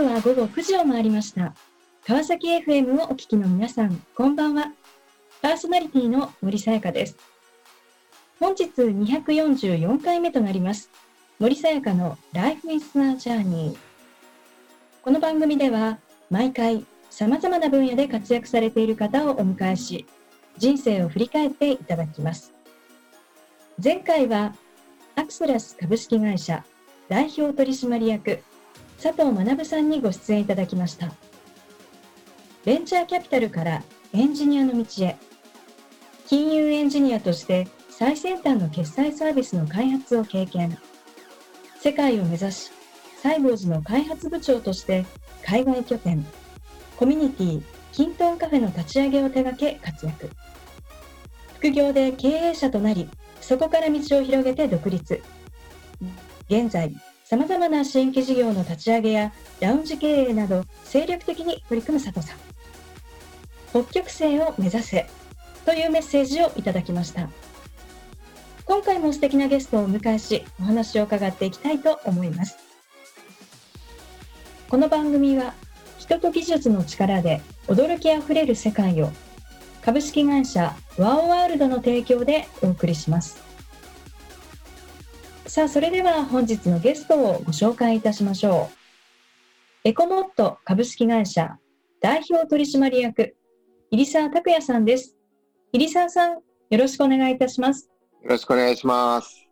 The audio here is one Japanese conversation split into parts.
刻は午後9時を回りました。川崎 FM をお聞きの皆さん、こんばんは。パーソナリティの森さやかです。本日244回目となります。森さやかの Life is a Journey。この番組では、毎回様々な分野で活躍されている方をお迎えし、人生を振り返っていただきます。前回は、アクスラス株式会社代表取締役佐藤学さんにご出演いただきました。ベンチャーキャピタルからエンジニアの道へ、金融エンジニアとして最先端の決済サービスの開発を経験、世界を目指し、サイボーズの開発部長として海外拠点、コミュニティ、キントンカフェの立ち上げを手掛け活躍。副業で経営者となり、そこから道を広げて独立。現在、様々な新規事業の立ち上げやラウンジ経営など精力的に取り組む佐藤さん。北極星を目指せというメッセージをいただきました。今回も素敵なゲストをお迎えし、お話を伺っていきたいと思います。この番組は、人と技術の力で驚きあふれる世界を株式会社ワオワールドの提供でお送りします。さあ、それでは本日のゲストをご紹介いたしましょう。エコモット株式会社代表取締役、入澤拓也さんです。入澤さん、よろしくお願いいたします。よろしくお願いします。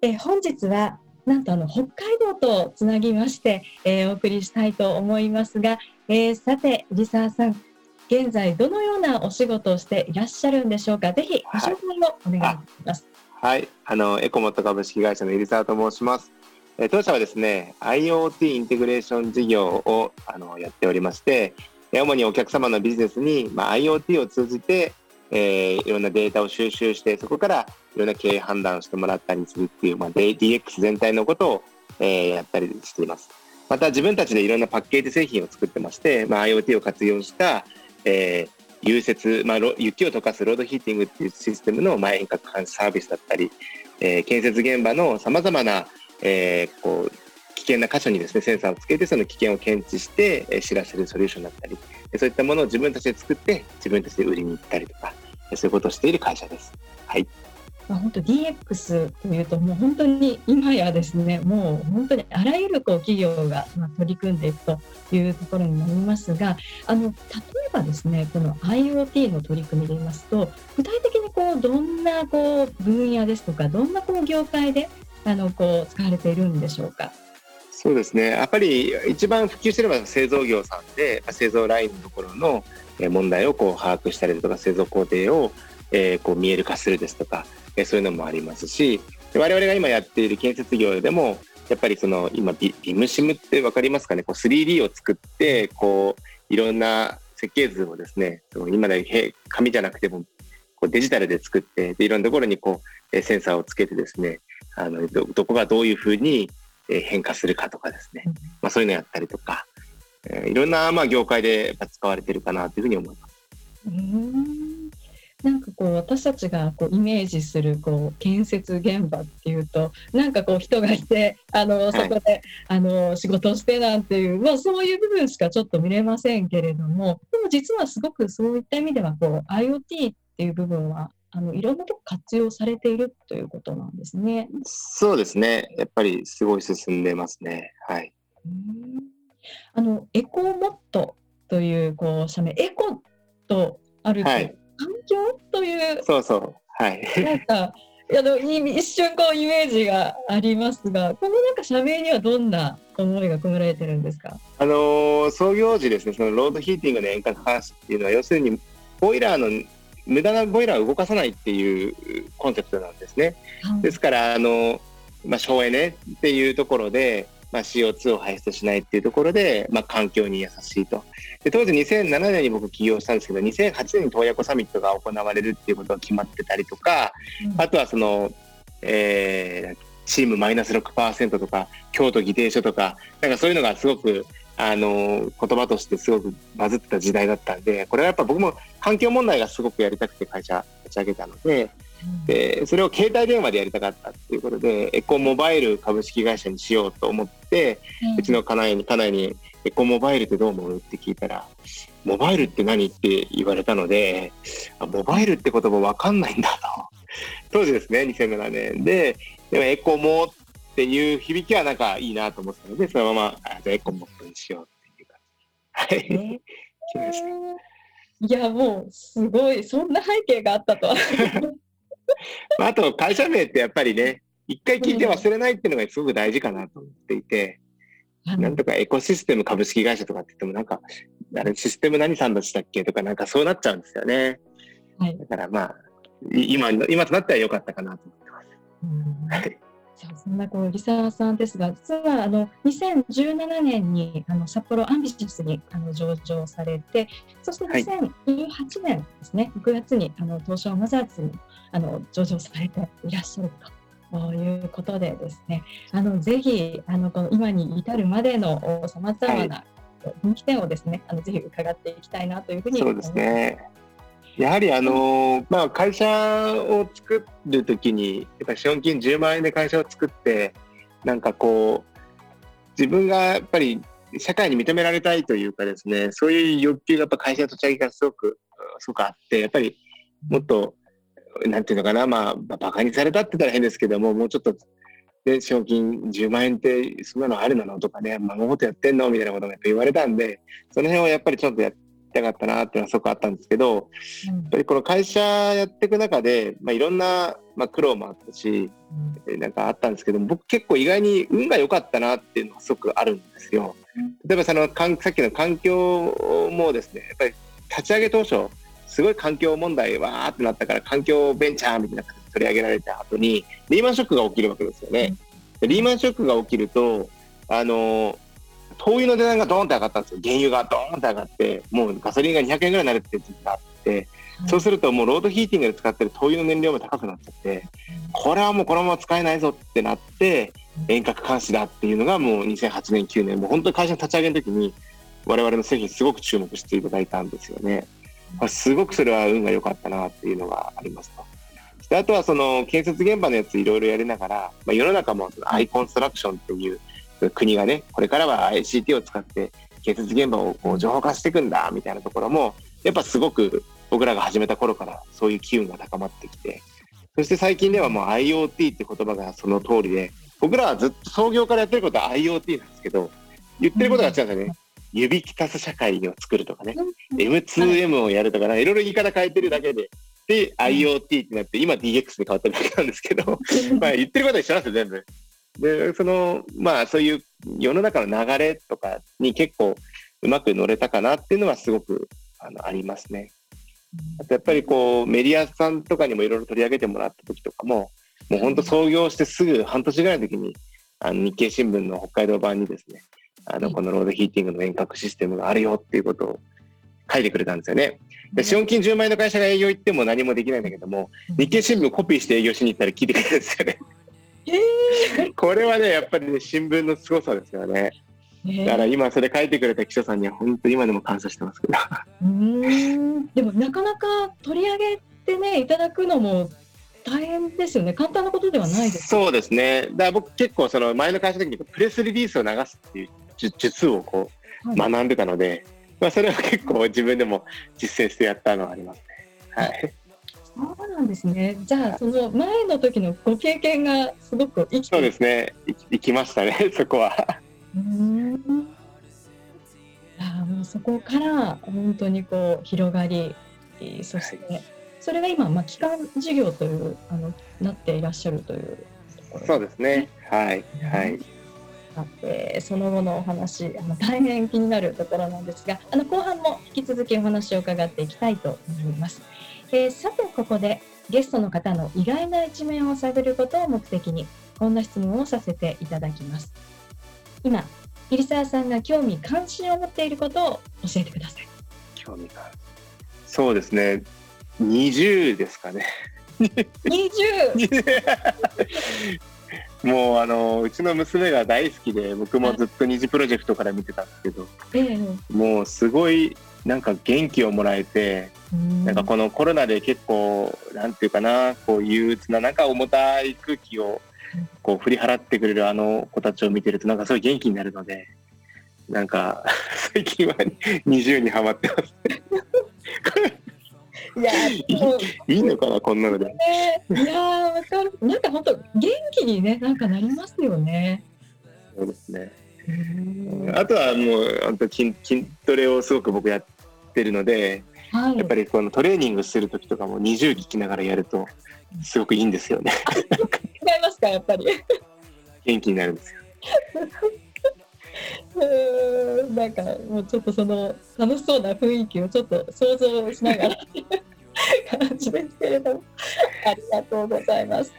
え本日は、なんとあの北海道とつなぎまして、えー、お送りしたいと思いますが、えー、さて、入澤さん、現在どのようなお仕事をしていらっしゃるんでしょうか？ぜひご紹介をお願いします。はいはい、あのエコモット株式会社の入澤と申します。え当社はですね、IoT インテグレーション事業をあのやっておりまして、主にお客様のビジネスに、まあ、IoT を通じて、えー、いろんなデータを収集して、そこからいろんな経営判断をしてもらったりするっていう、まあ、DX 全体のことを、えー、やったりしています。また自分たちでいろんなパッケージ製品を作ってまして、まあ、IoT を活用した、えー、融雪、まあ、雪を溶かすロードヒーティングっていうシステムの、まあ、遠隔監視サービスだったり、えー、建設現場のさまざまな、えー、こう危険な箇所にですねセンサーをつけてその危険を検知して、え、知らせるソリューションだったりそういったものを自分たちで作って自分たちで売りに行ったりとかそういうことをしている会社です。はいまあ、本当 DX というともう本当に今やですねもう本当にあらゆるこう企業がま取り組んでいくというところになりますがあの例えばですねこの IoT の取り組みで言いますと具体的にこうどんなこう分野ですとかどんなこう業界であのこう使われているんでしょうか？そうですねやっぱり一番普及してれば製造業さんで製造ラインのところの問題をこう把握したりとか製造工程をえこう見える化するですとかえそういうのもありますし我々が今やっている建設業でもやっぱりその今ビビムシムって分かりますかね？こう 3D を作ってこういろんな設計図をですねその今で紙じゃなくてもこうデジタルで作ってでいろんなところにこうセンサーをつけてですねあのどどこがどういうふうに変化するかとかですね、まあ、そういうのやったりとか、えー、いろんなまあ業界で使われてるかなというふうに思います。うんなんかこう私たちがこうイメージするこう建設現場っていうとなんかこう人がいて あのそこで、はい、あの仕事してなんていう、まあ、そういう部分しかちょっと見れませんけれどもでも実はすごくそういった意味ではこう IoT っていう部分はあのいろんなとこ活用されているということなんですね。そうですね。やっぱりすごい進んでますね。はい。あのエコーモットというこう社名エコとあると、はい、環境という。そうそう。はい。なんか、あの一瞬こうイメージがありますが、このなんか社名にはどんな思いが込められてるんですか？あのー、創業時ですね、そのロードヒーティングの遠隔監視っていうのは、要するにボイラーの無駄なボイラーを動かさないっていうコンセプトなんですね。はい、ですからあのまあ省エネっていうところで。まあ、CO2 を排出しないっていうところで、まあ、環境に優しいと。で当時2007年に僕起業したんですけど2008年に洞爺湖サミットが行われるっていうことが決まってたりとか、うん、あとはその、えー、チームマイナス6%とか京都議定書とかなんかそういうのがすごくあの言葉としてすごくバズってた時代だったんでこれはやっぱ僕も環境問題がすごくやりたくて会社立ち上げたのででそれを携帯電話でやりたかったっていうことでエコモバイル株式会社にしようと思って、うちの家内に家内にエコモバイルってどう思うって聞いたらモバイルって何って言われたのでモバイルって言葉わかんないんだと。当時ですね2007年ででもエコモっていう響きはなんかいいなと思ったのでそのままあじゃあエコモットにしようっていう感じ。で、はい、えー、いやもうすごいそんな背景があったとは あと会社名ってやっぱりね一回聞いて忘れないっていうのがすごく大事かなと思っていて、なんとかエコシステム株式会社とかって言ってもなんか、あれシステム何さんでしたっけとかなんかそうなっちゃうんですよね。はい、だからまあ、今、今となっては良かったかなと思ってます。うんはいそんなこうリサさんですが、実はあの2017年にあの札幌アンビシスにあの上場されて、そして2018年ですね、はい、6月にあの東証マザーズにあの上場されていらっしゃると。ということでですね、あのぜひあのこの今に至るまでのさまざまな人気点をですね、あのぜひ伺っていきたいなというふうにそうですね。やはりあのまあ、会社を作るときに、やっぱ資本金10万円で会社を作って、なんかこう、自分がやっぱり社会に認められたいというかですね、そういう欲求がやっぱ会社の立ち上げがすごく、すごくあって、やっぱりもっとなんていうのかな、まあ、バカにされたって言ったら変ですけども、もうちょっと、で、賞金10万円ってそんなのあるのとかね、孫ことやってんのみたいなことが言われたんで、その辺をやっぱりちょっとやりたかったなっていうのはすごくあったんですけど、やっぱりこの会社やっていく中で、まあ、いろんな、まあ、苦労もあったし、なんかあったんですけど僕結構意外に運が良かったなっていうのがすごくあるんですよ。例えばそのさっきの環境もですね、やっぱり立ち上げ当初、すごい環境問題わーってなったから環境ベンチャーみたいな形で取り上げられた後にリーマンショックが起きるわけですよね。でリーマンショックが起きるとあの灯油の値段がドーンって上がったんですよ原油がドーンって上がってもうガソリンが200円ぐらいになるって時期があって、そうするともうロードヒーティングで使ってる灯油の燃料も高くなっちゃってこれはもうこのまま使えないぞってなって遠隔監視だっていうのがもう2008年9年もう本当に会社の立ち上げの時に我々の製品すごく注目していただいたんですよね。すごくそれは運が良かったなっていうのがありますと。であとはその建設現場のやついろいろやりながら、まあ、世の中もアイコンストラクションっていう国がねこれからは ICT を使って建設現場をこう情報化していくんだみたいなところもやっぱすごく僕らが始めた頃からそういう機運が高まってきてそして最近ではもう IoT って言葉がその通りで僕らはずっと創業からやってることは IoT なんですけど言ってることが違うんですよね。指きたす社会を作るとかね、M2M をやるとか、ね、いろいろ言い方変えてるだけで、で、IoT ってなって、今 DX で変わっただけなんですけど、まあ言ってることは一緒なんですよ、全部。で、その、まあそういう世の中の流れとかに結構うまく乗れたかなっていうのはすごくあのありますね。あとやっぱりこうメディアさんとかにもいろいろ取り上げてもらった時とかも、もう本当創業してすぐ半年ぐらいの時に、あの日経新聞の北海道版にですね、あの、このロードヒーティングの遠隔システムがあるよっていうことを書いてくれたんですよね。で、資本金10万円の会社が営業行っても何もできないんだけども、日経新聞コピーして営業しに行ったら聞いてくれるんですよね。えー、これはね、やっぱりね、新聞の凄さですよね。だから今それ書いてくれた記者さんには本当今でも感謝してますけど。うん。でもなかなか取り上げてねいただくのも大変ですよね。簡単なことではないです。そうですね。だから僕結構その前の会社の時にプレスリリースを流すっていう術をこう学んでたので、はい、まあ、それは結構自分でも実践してやったのはありますね。はい、そうなんですね。じゃあ、その前の時のご経験がすごく生きてそうですね。生きましたね、そこは。うんあもうそこから本当にこう広がり、そして、はい、それが今、まあ、機関事業というあのなっていらっしゃるというところ、そうですね。はい、はい。えー、その後のお話あの大変気になるところなんですがあの後半も引き続きお話を伺っていきたいと思います、えー、さてここでゲストの方の意外な一面を探ることを目的にこんな質問をさせていただきます。今入澤さんが興味関心を持っていることを教えてください。興味がそうですね。20ですかね。20! もうあのうちの娘が大好きで僕もずっと二次プロジェクトから見てたんですけど、もうすごいなんか元気をもらえてなんかこのコロナで結構なんていうかなこう憂鬱ななんか重たい空気をこう振り払ってくれるあの子たちを見てるとなんかすごい元気になるのでなんか 最近は20にハマってますいや いいいのかなこんなので。ね、いやーわかるなんか本当元気にねなんかなりますよね。そうですね。あとはもう本当筋筋トレをすごく僕やってるので、はい、やっぱりこのトレーニングする時とかも20聞きながらやるとすごくいいんですよね。違いますかやっぱり。元気になるんですよ。うーんなんかもうちょっとその楽しそうな雰囲気をちょっと想像しながら感じですけれどもありがとうございます。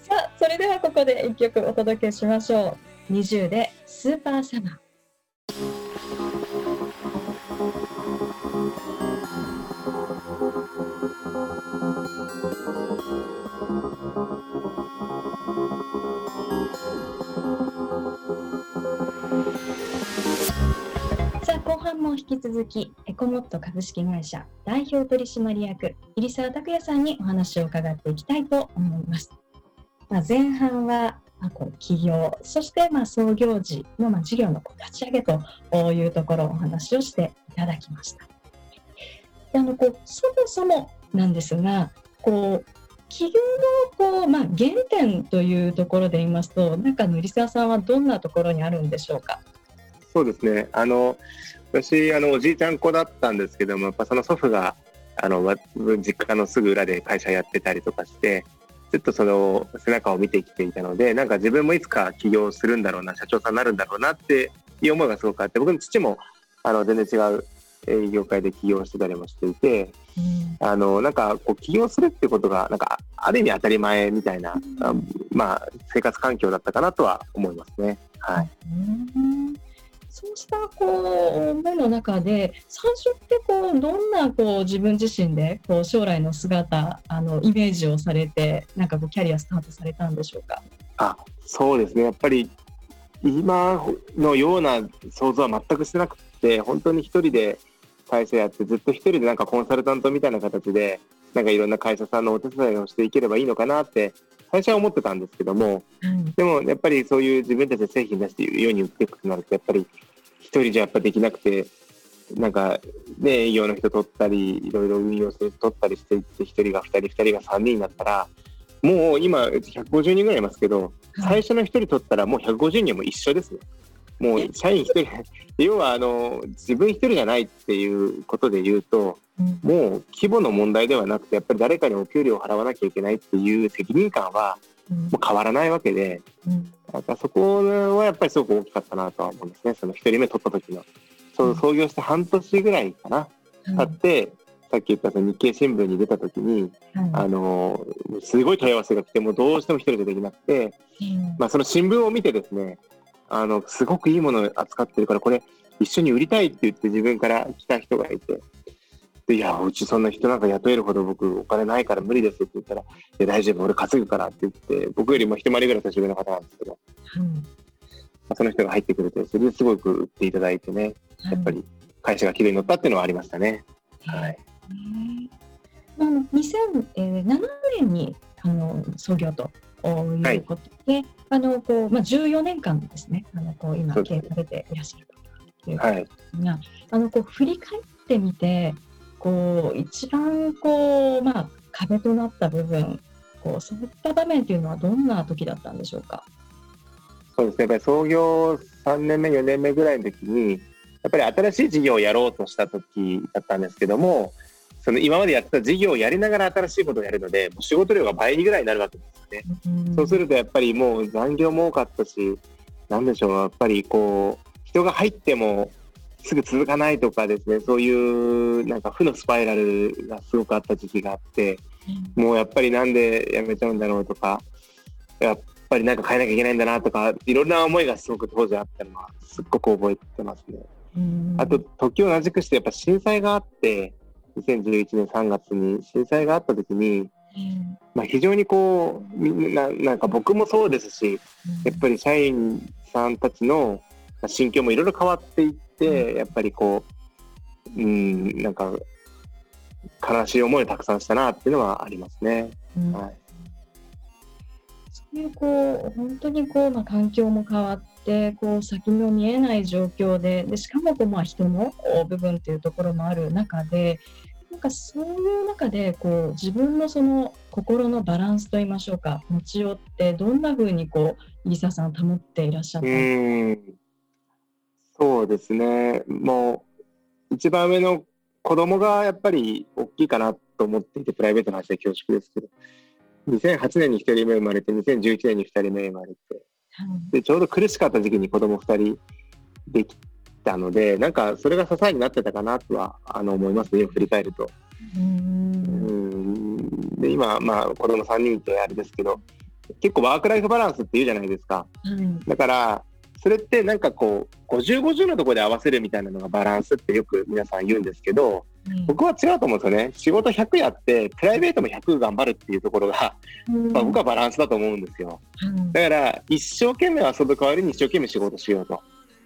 さあそれではここで一曲お届けしましょう。20でスーパーサマー。さあ後半も引き続きエコモット株式会社代表取締役入澤拓也さんにお話を伺っていきたいと思います。まあ、前半はまあこう起業そしてまあ創業時のまあ事業のこう立ち上げというところをお話をしていただきました。であのこうそもそもなんですがこう起業のこう、まあ、原点というところで言いますとなんかあの入澤さんはどんなところにあるんでしょうか？そうですね。あの私あのおじいちゃん子だったんですけども、やっぱその祖父があの実家のすぐ裏で会社やってたりとかして、ずっとその背中を見てきていたので、なんか自分もいつか起業するんだろうな、社長さんになるんだろうなっていう思いがすごくあって、僕の父もあの全然違う業界で起業してたりもしていて、うんあのなんかこう起業するってことがなんかある意味当たり前みたいな、あまあ生活環境だったかなとは思いますね。はい。うんそうしたこう目の中で最初ってこうどんなこう自分自身でこう将来の姿あのイメージをされてなんかこうキャリアスタートされたんでしょうか？あそうですねやっぱり今のような想像は全くしてなくて本当に一人で会社やってずっと一人でなんかコンサルタントみたいな形でなんかいろんな会社さんのお手伝いをしていければいいのかなって最初は思ってたんですけどもでもやっぱりそういう自分たちで製品出して世に売っていくとなるとやっぱり一人じゃやっぱできなくてなんかね営業の人取ったりいろいろ運用する人取ったりしていって一人が二人二人が三人になったらもう今150人ぐらいいますけど最初の1人取ったらもう150人も一緒ですね。もう社員1人要はあの自分1人じゃないっていうことで言うとうん。もう規模の問題ではなくてやっぱり誰かにお給料を払わなきゃいけないっていう責任感はうん。もう変わらないわけでうん。なんかそこはやっぱりすごく大きかったなとは思うんですね。その1人目取った時の。そう創業して半年ぐらいかな経って、さっき言ったその日経新聞に出た時にはい。あのすごい問い合わせが来てもうどうしても一人でできなくて、うん。まあ、その新聞を見てですねあのすごくいいものを扱ってるからこれ一緒に売りたいって言って自分から来た人がいて。でいやうちそんな人なんか雇えるほど僕お金ないから無理ですって言ったらいや大丈夫俺稼ぐからって言って僕よりも一回りぐらい年上の方なんですけど、うん。まあ、その人が入ってくれてそれですごく売っていただいてねやっぱり会社が綺麗に乗ったっていうのはありましたね。はい、あの2007年にあの創業ということで、あのこうまあ14年間ですね、あのこう今経営されていらっしゃるということはいですが、あのこう振り返ってみて、こう一番こうまあ壁となった部分、こうそういった場面というのはどんな時だったんでしょうか？そうですね、やっぱり創業3年目、4年目ぐらいの時に、やっぱり新しい事業をやろうとした時だったんですけども、その今までやってた事業をやりながら新しいことをやるので、もう仕事量が倍ぐらいになるわけですよね。うんそうするとやっぱりもう残業も多かったし、なんでしょう、やっぱりこう、人が入ってもすぐ続かないとかですね、そういうなんか負のスパイラルがすごくあった時期があって、もうやっぱりなんで辞めちゃうんだろうとか、やっぱりなんか変えなきゃいけないんだなとか、いろんな思いがすごく当時あったのは、すっごく覚えてますね。うんあと、時を同じくして、やっぱ震災があって、2011年3月に震災があった時に、うん。まあ、非常にこう、みんな、なんか僕もそうですし、やっぱり社員さんたちの心境もいろいろ変わっていって、やっぱりこう、うん、なんか、悲しい思いをたくさんしたなっていうのはありますね。うん。はい。そういうこう本当にこう、まあ、環境も変わってこう先の見えない状況ででしかもこう、まあ、人の部分っていうところもある中でなんかそういう中でこう自分のその心のバランスといいましょうか持ちよってどんな風にこうリサさん保っていらっしゃったんそうですね。もう、一番上の子供がやっぱり大きいかなと思っていて、プライベートの話で恐縮ですけど、2008年に1人目生まれて、2011年に2人目生まれて、で、ちょうど苦しかった時期に子供2人できたので、なんかそれが支えになってたかなとは、あの、思いますね、振り返ると。うーんうんで、今、まあ、子供3人ってあれですけど、結構ワークライフバランスって言うじゃないですか。はいだから、それってなんかこう、50、50のところで合わせるみたいなのがバランスってよく皆さん言うんですけど、僕は違うと思うんですよね。仕事100やって、プライベートも100頑張るっていうところが、まあ、僕はバランスだと思うんですよ。だから、一生懸命遊ぶ代わりに一生懸命仕事しようと。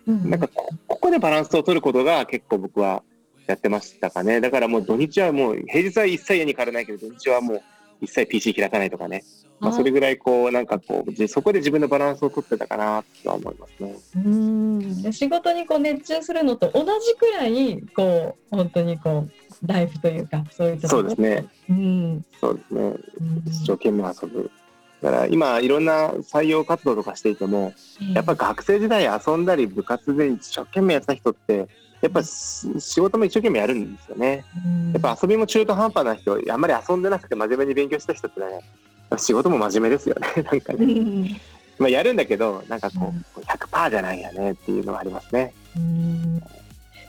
なんかこ、ここでバランスを取ることが結構僕はやってましたかね。だからもう土日はもう、平日は一切家に帰らないけど、土日はもう一切 PC 開かないとかね。まあ、それぐらいこう、なんかこう、じそこで自分のバランスを取ってたかなとは思いますね。うんで仕事にこう熱中するのと同じくらいこう本当にこうライフというかそういうところそうですね。うんそうですね。うん一生懸命遊ぶ。だから今いろんな採用活動とかしていても、やっぱ学生時代遊んだり部活で一生懸命やってた人って、やっぱし仕事も一生懸命やるんですよね。うんやっぱ遊びも中途半端な人、あんまり遊んでなくて真面目に勉強した人ってね、仕事も真面目ですよね。なんかうね。んまあやるんだけど、なんかこうんう、100%じゃないよねっていうのはありますね。うん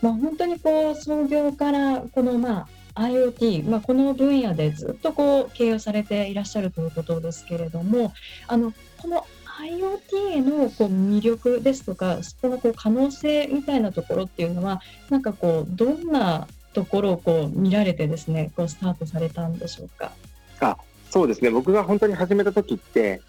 まあ、本当にこう創業からこのまあ IoT、まあ、この分野でずっとこう経営をされていらっしゃるということですけれどもあのこの IoT へのこう魅力ですとかそこのこう可能性みたいなところっていうのはなんかこうどんなところをこう見られてですねこうスタートされたんでしょうか？そうですね。僕が本当に始めた時って、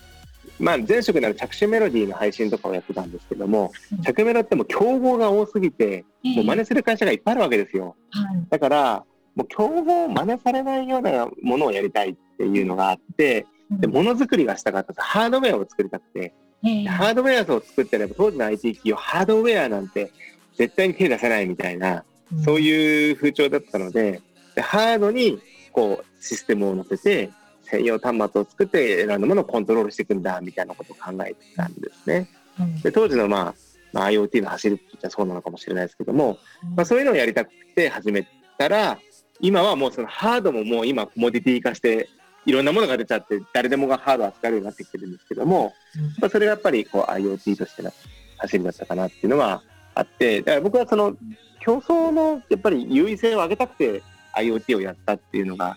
まあ前職なら着手メロディーの配信とかをやってたんですけどもうん、着メロってもう競合が多すぎて、もう真似する会社がいっぱいあるわけですよ。はいだから、もう競合を真似されないようなものをやりたいっていうのがあって、で、ものづくりがしたかったハードウェアを作りたくて、ええ。ハードウェアを作ってれば当時の IT 企業、ハードウェアなんて絶対に手出せないみたいな、そういう風潮だったので、でハードにこうシステムを乗せて、専用端末を作って選んだものをコントロールしていくんだみたいなことを考えてたんですね。うん。で当時の、まあ、まあ IoT の走りって言ったらそうなのかもしれないですけども、まあ、そういうのをやりたくて始めたら、今はもうそのハードももう今コモディティ化して、いろんなものが出ちゃって、誰でもがハードを扱えるようになってきてるんですけども、うんやっぱそれがやっぱりこう IoT としての走りだったかなっていうのはあって、だから僕はその競争のやっぱり優位性を上げたくて IoT をやったっていうのが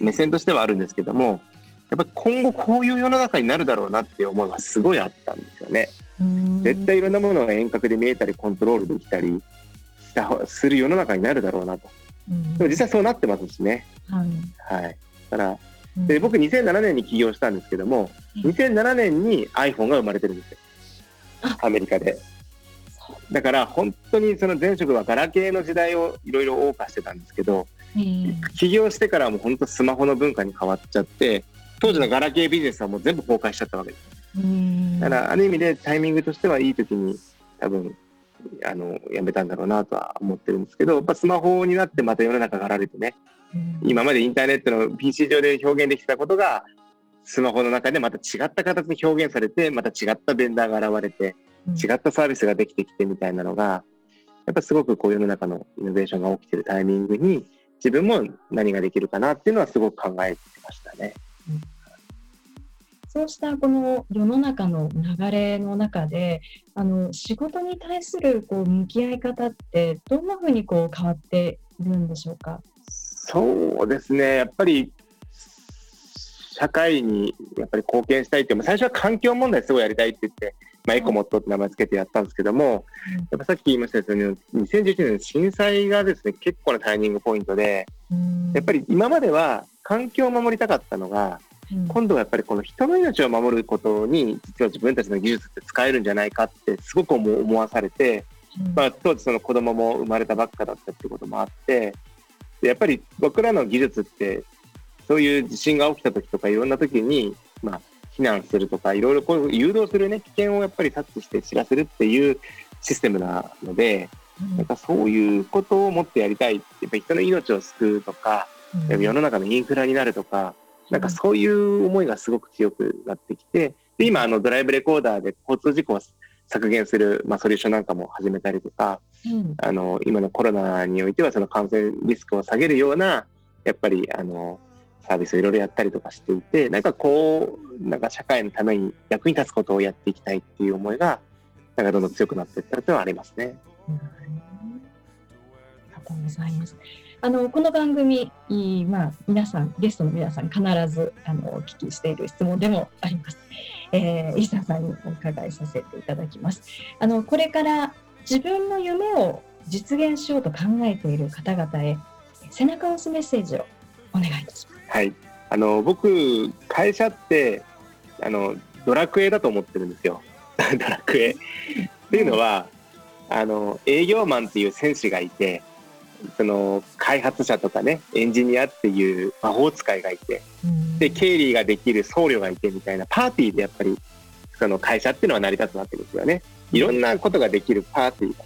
目線としてはあるんですけども、やっぱり今後こういう世の中になるだろうなっていう思いはすごいあったんですよね。うん絶対いろんなものが遠隔で見えたりコントロールできたりしたする世の中になるだろうなと。うんでも実際そうなってますしね。はいはい。だから、うんで僕2007年に起業したんですけども、うん2007年に iPhone が生まれてるんですよあ。アメリカで。だから本当にその前職はガラケーの時代をいろいろ謳歌してたんですけど、ええ起業してからはもう本当スマホの文化に変わっちゃって、当時のガラケービジネスはもう全部崩壊しちゃったわけです。うんだからある意味でタイミングとしてはいい時に多分あのやめたんだろうなとは思ってるんですけど、やっぱスマホになってまた世の中がられてね、うん。今までインターネットの PC 上で表現できたことが、スマホの中でまた違った形に表現されて、また違ったベンダーが現れて、違ったサービスができてきてみたいなのが、やっぱすごくこう世の中のイノベーションが起きてるタイミングに、自分も何ができるかなっていうのはすごく考えてましたね。そうしたこの世の中の流れの中で、あの仕事に対するこう向き合い方ってどんなふうにこう変わっているんでしょうか？そうですね、やっぱり社会にやっぱり貢献したいって最初は環境問題すごいやりたいって言って、まあ、エコモットって名前つけてやったんですけども、やっぱさっき言いましたように、2011年の震災がですね、結構なタイミングポイントで、やっぱり、り今までは環境を守りたかったのが、うん。今度はやっぱりこの人の命を守ることに、実は自分たちの技術って使えるんじゃないかってすごく思思わされて、うん。まあ、当時その子供も生まれたばっかだったってこともあって、やっぱり僕らの技術って、そういう地震が起きた時とかいろんな時に、まあ、避難するとか、いろいろこう誘導するね、危険をやっぱり察知して知らせるっていうシステムなので、なん。かそういうことを持ってやりたい。やっぱり人の命を救うとか、うん、世の中のインフラになるとか、なんかそういう思いがすごく強くなってきて、で、今、あの、ドライブレコーダーで交通事故を削減する、まあ、ソリューションなんかも始めたりとか、うん、あの、今のコロナにおいては、その感染リスクを下げるような、やっぱり、あの、サービスをいろいろやったりとかしていて、なんかこう、なんか社会のために役に立つことをやっていきたいっていう思いが、なんかどんどん強くなっていったというのはありますね。うん、ありがとうございます。あのこの番組、まあ、皆さん、ゲストの皆さん、必ずあのお聞きしている質問でもあります。えー、伊佐さんにお伺いさせていただきます。あのこれから自分の夢を実現しようと考えている方々へ、背中を押すメッセージをお願いいたします。はい、あの僕、会社ってあのドラクエだと思ってるんですよ。ドラクエ。っていうのは、あの営業マンっていう戦士がいて、その開発者とかねエンジニアっていう魔法使いがいて、で経理ができる僧侶がいてみたいなパーティーでやっぱりその会社っていうのは成り立つわけですよね。いろんなことができるパーティーが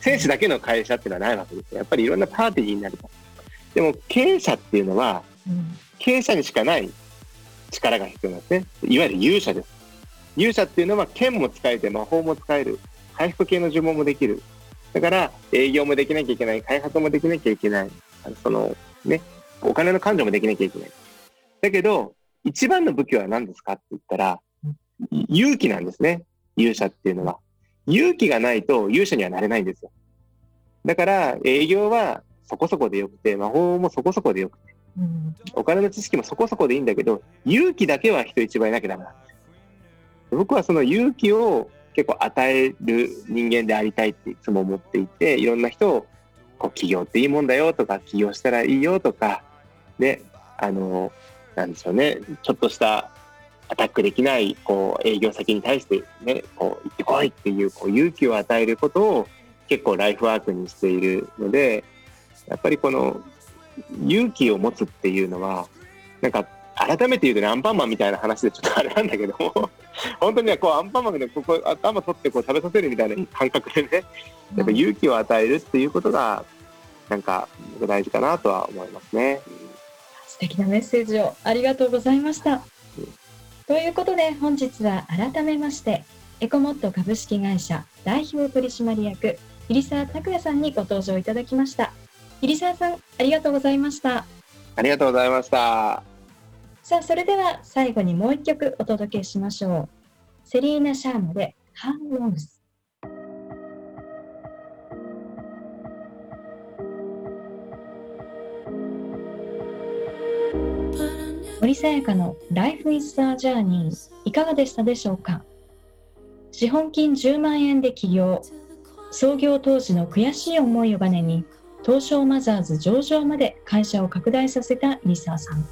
選手だけの会社っていうのはないわけですよ。やっぱりいろんなパーティーになりますでも経営者っていうのは、経営者にしかない力が必要なんですね。いわゆる勇者です。勇者っていうのは剣も使えて魔法も使える。回復系の呪文もできるだから営業もできなきゃいけない、開発もできなきゃいけない、そのね、お金の勘定もできなきゃいけない。だけど、一番の武器は何ですかって言ったら、勇気なんですね。勇者っていうのは。勇気がないと勇者にはなれないんですよ。だから営業はそこそこでよくて、魔法もそこそこでよくて、お金の知識もそこそこでいいんだけど、勇気だけは人一倍なきゃダメなんですよ。僕はその勇気を結構与える人間でありたいっていつも思っていて、いろんな人をこう起業っていいもんだよとか、起業したらいいよとか、ね、あの、なんでしょうね、ちょっとしたアタックできないこう営業先に対してね、こう行ってこいっていうこう勇気を与えることを結構ライフワークにしているので、やっぱりこの勇気を持つっていうのは、なんか改めて言うとね、アンパンマンみたいな話でちょっとあれなんだけども、本当にこうアンパンマンでここ頭取ってこう食べさせるみたいな感覚でね、やっぱ勇気を与えるっていうことが、なんか大事かなとは思いますね。素敵なメッセージをありがとうございました。うん、ということで本日は改めまして、エコモット株式会社代表取締役、入澤拓也さんにご登場いただきました。入澤さん、ありがとうございました。ありがとうございました。さあ、それでは最後にもう一曲お届けしましょう。セリーナ・シャーマでハンウォース。森さやかの Life is a Journey いかがでしたでしょうか？資本金10万円で起業創業当時の悔しい思いをバネに東証マザーズ上場まで会社を拡大させた入沢さん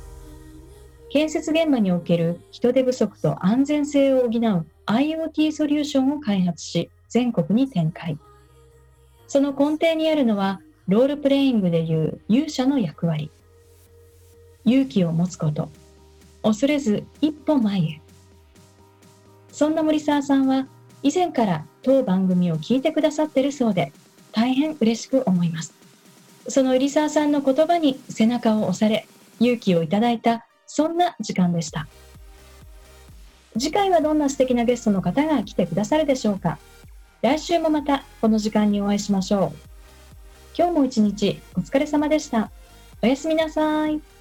建設現場における人手不足と安全性を補う IoT ソリューションを開発し、全国に展開。その根底にあるのは、ロールプレイングでいう勇者の役割。勇気を持つこと。恐れず一歩前へ。そんな森沢さんは、以前から当番組を聞いてくださってるそうで、大変嬉しく思います。その入沢さんの言葉に背中を押され、勇気をいただいたそんな時間でした。次回はどんな素敵なゲストの方が来てくださるでしょうか。来週もまたこの時間にお会いしましょう。今日も一日お疲れ様でした。おやすみなさい。